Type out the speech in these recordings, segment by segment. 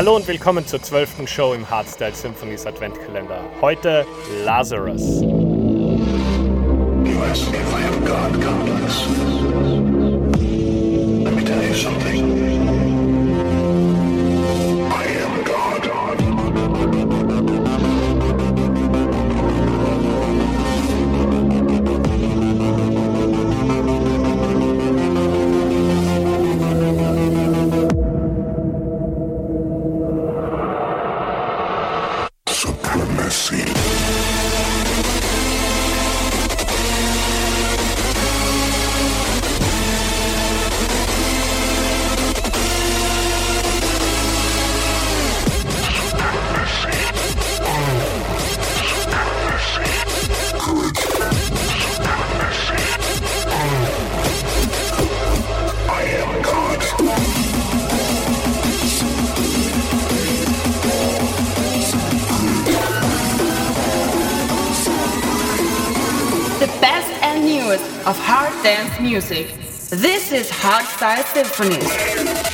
Hallo und willkommen zur zwölften Show im Hardstyle Symphonies Adventkalender. Heute Lazarus. God, God, God, Star Symphonies.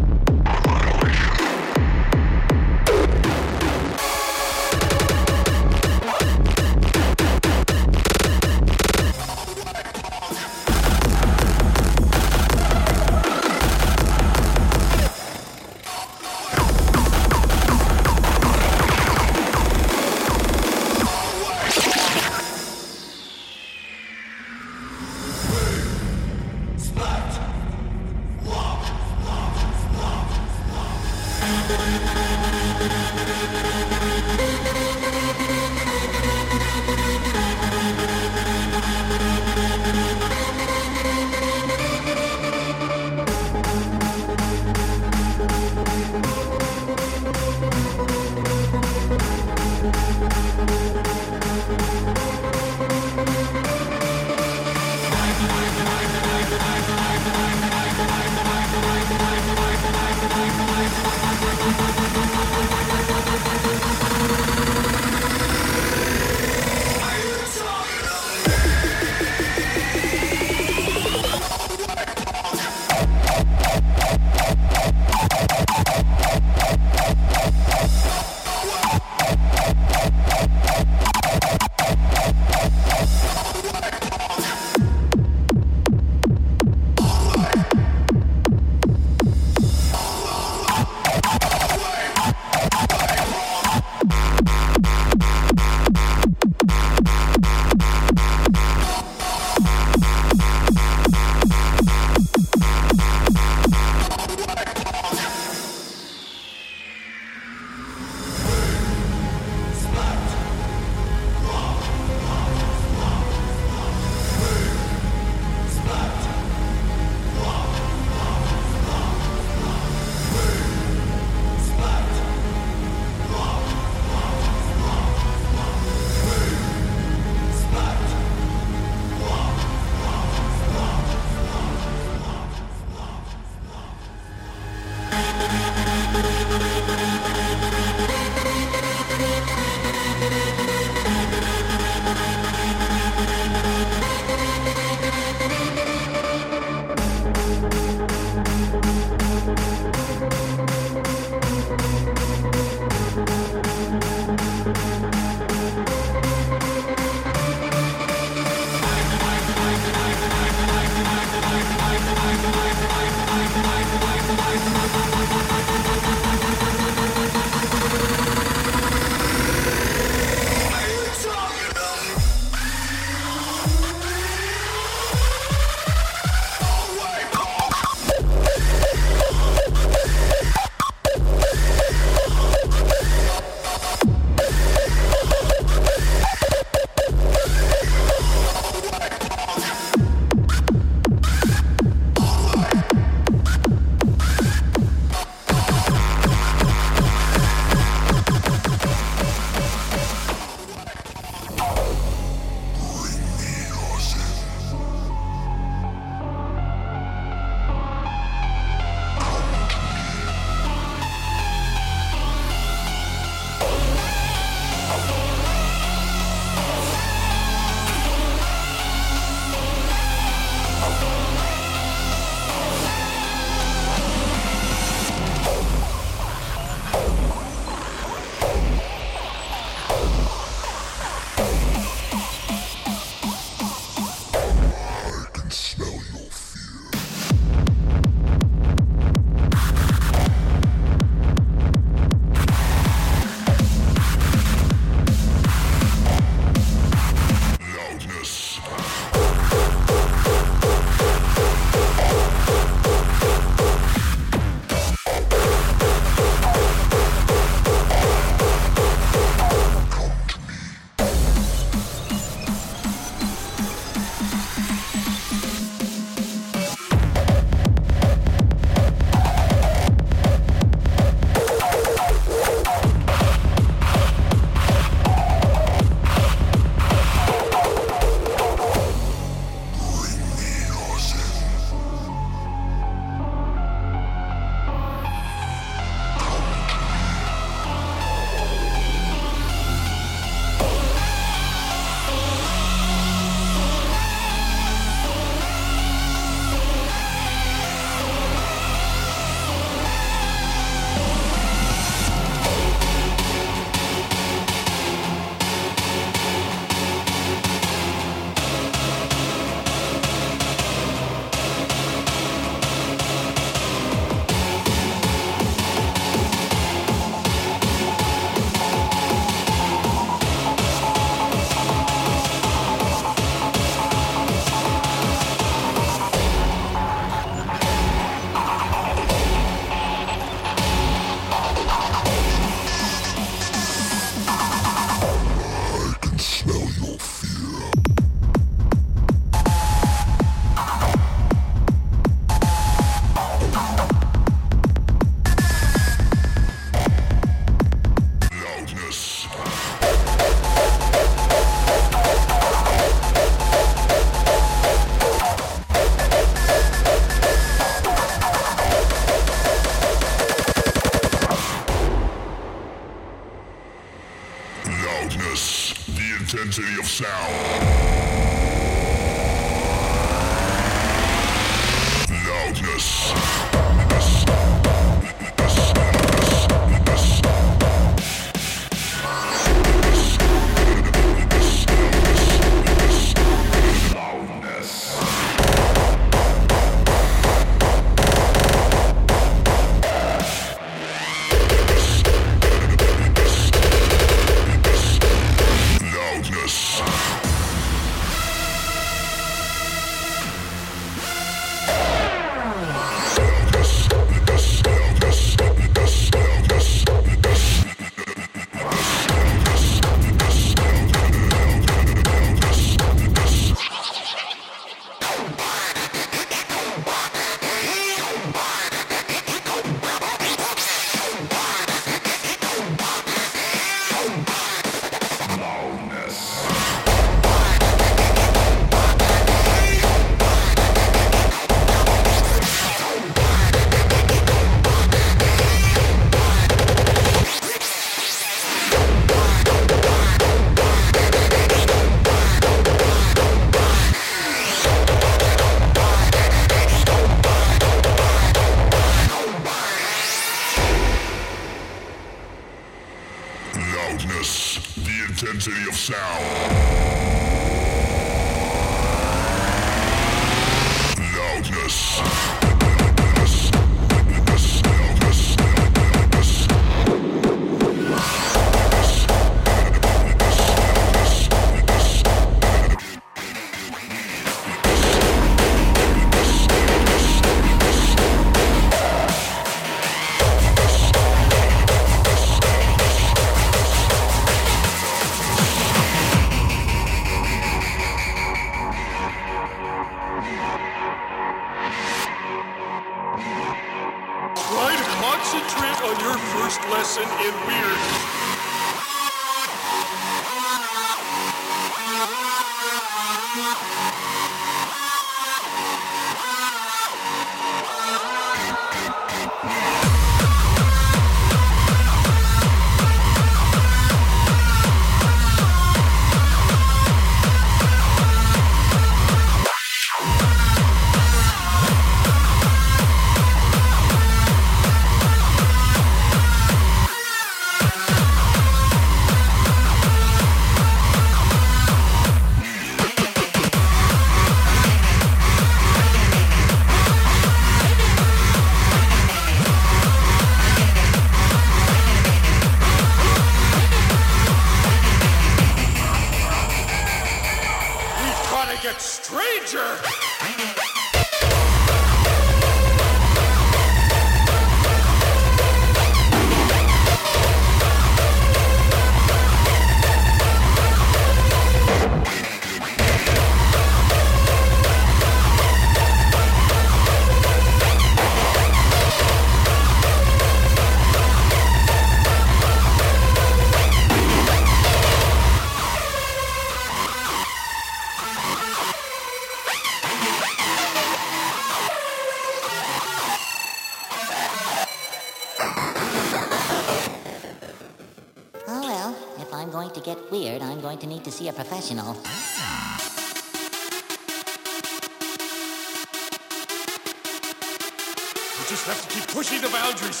Just have to keep pushing the boundaries.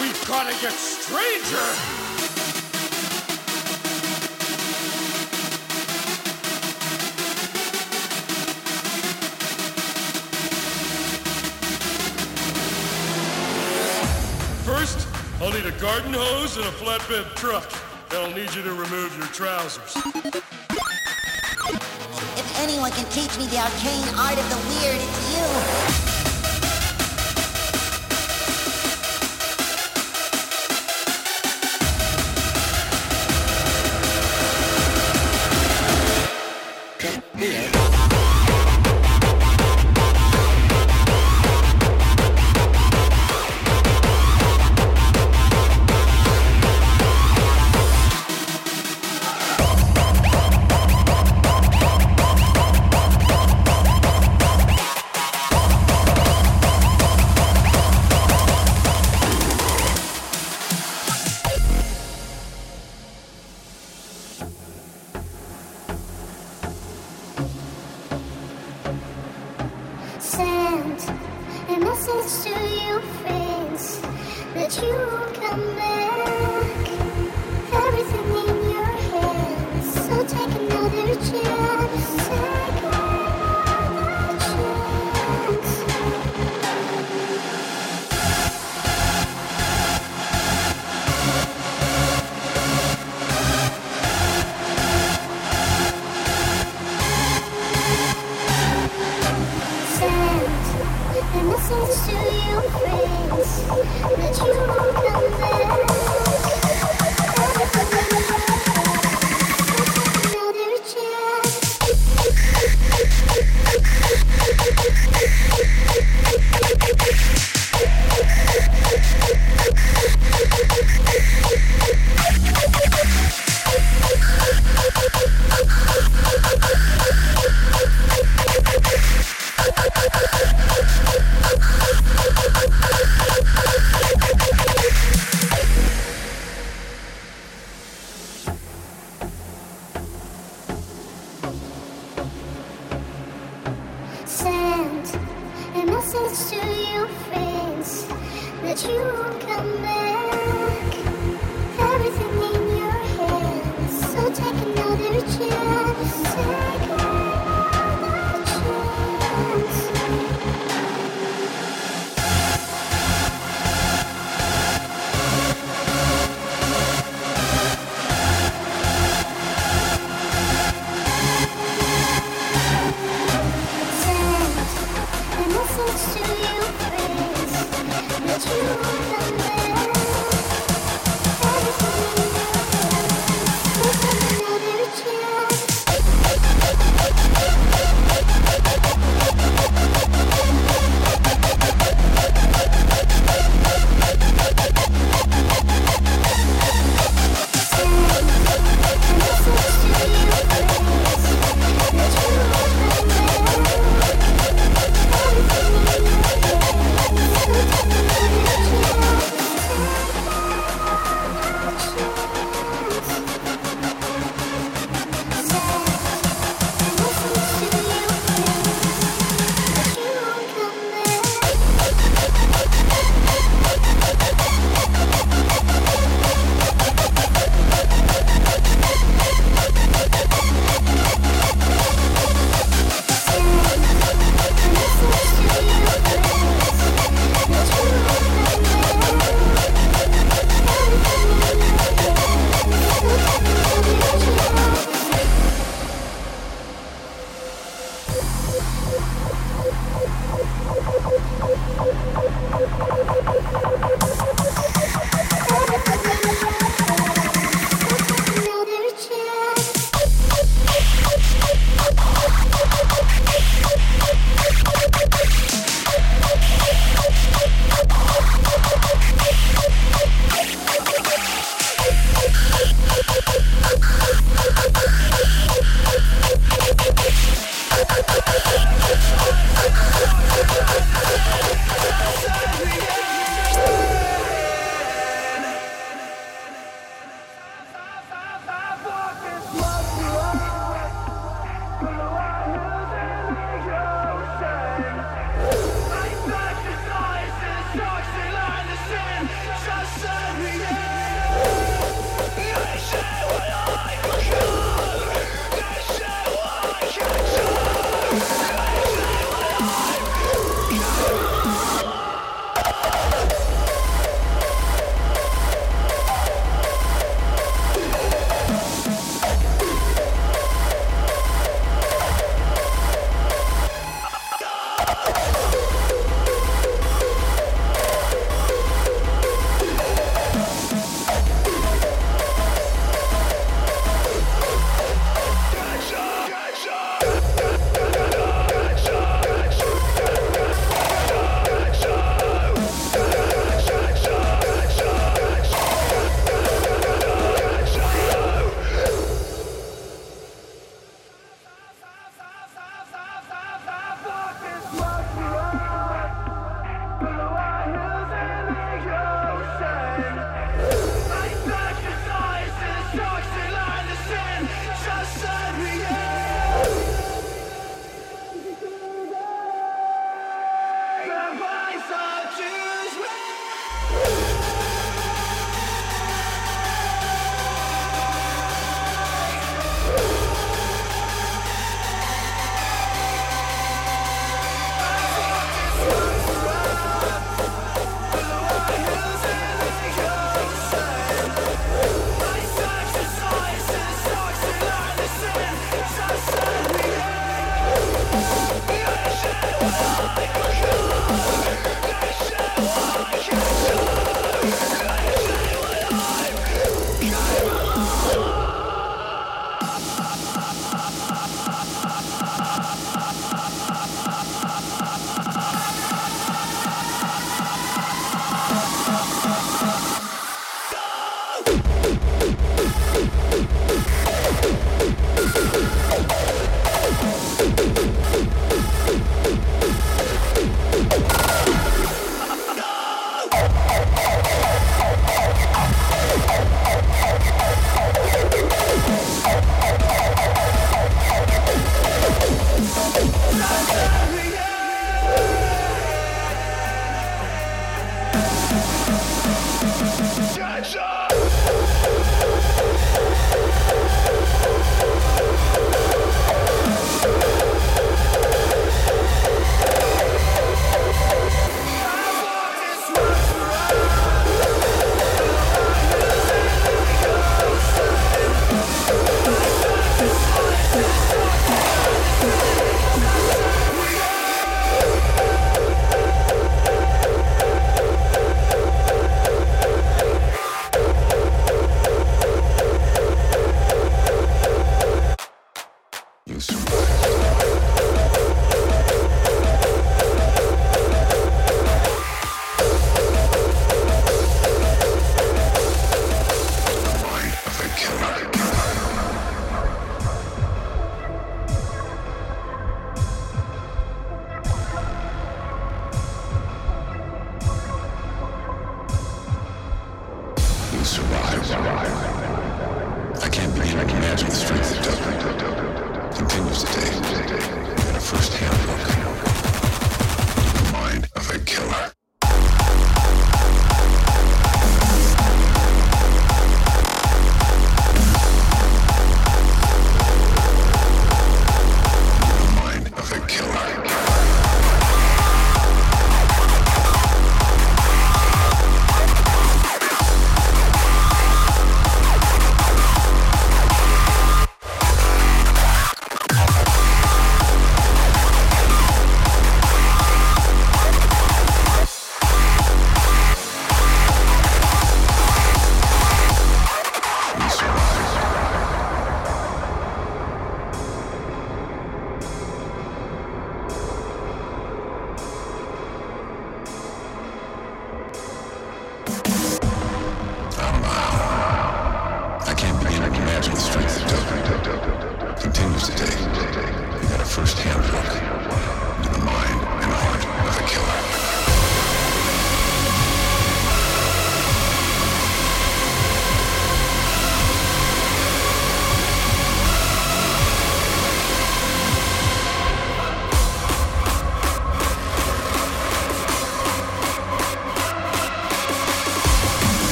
We've got to get stranger. First, I'll need a garden hose and a flatbed truck. I'll need you to remove your trousers. If anyone can teach me the arcane art of the weird, it's you. listens to your friends, you won't come back.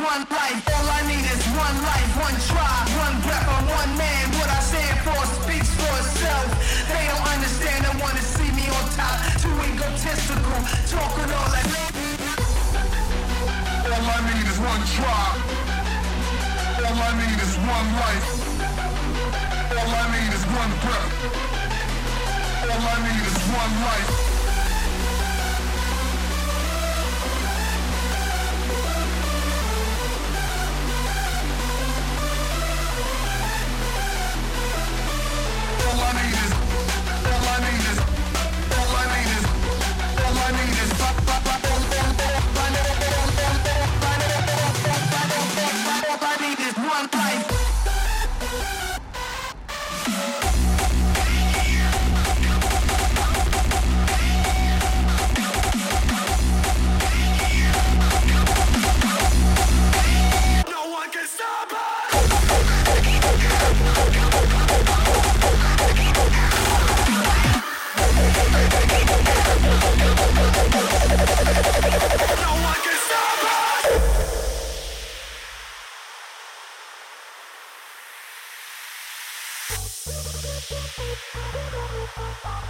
one life. All I need is one life, one try, one breath. I'm one man. What I stand for speaks for itself. They don't understand. They wanna see me on top. Too egotistical, talking all that. All I need is one try. All I need is one life. All I need is one breath. All I need is one life. No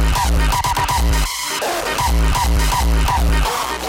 Thank you.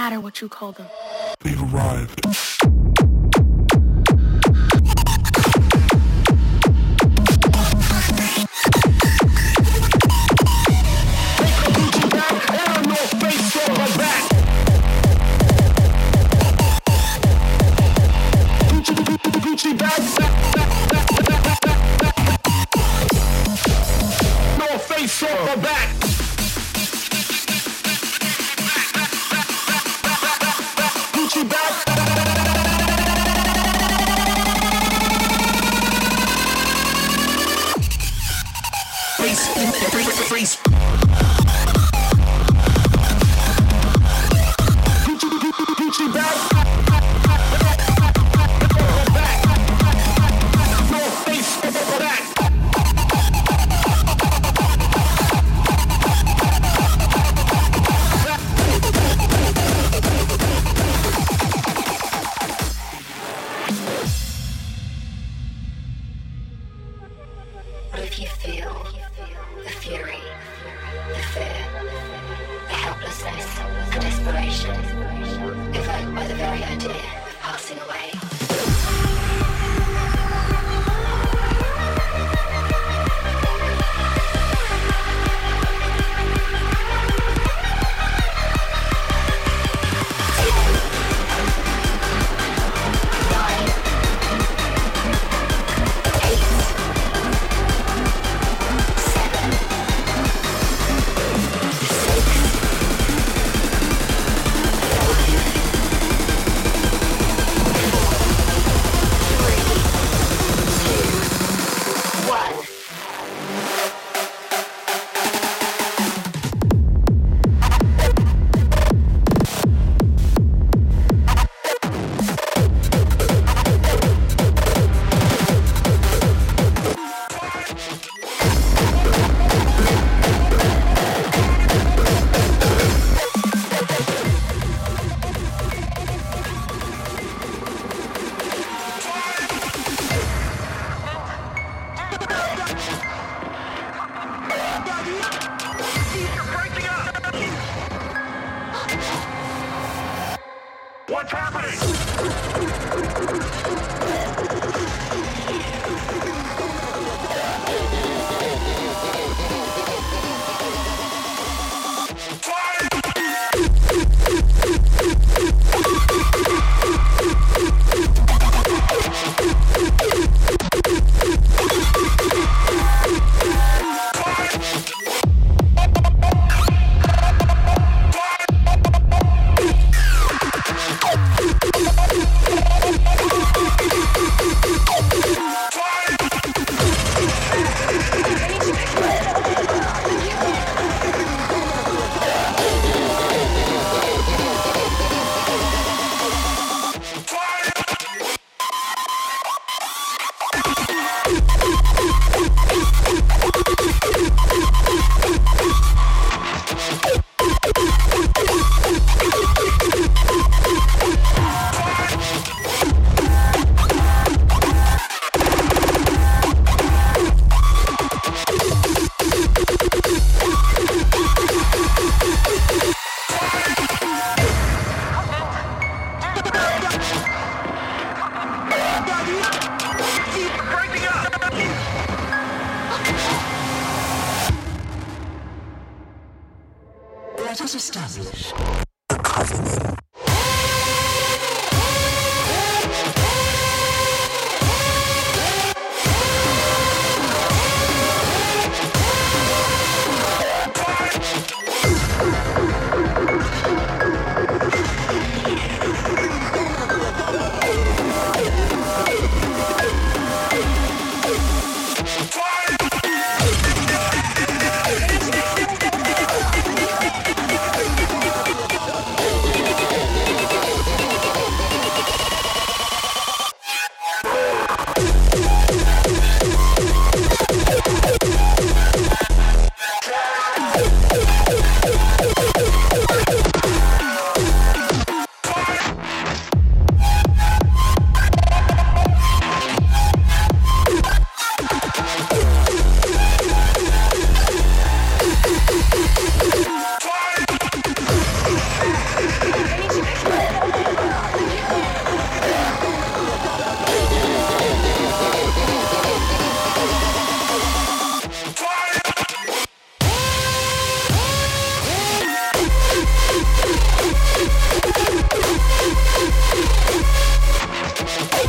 Matter what you call them. They've arrived.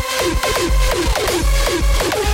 あっ!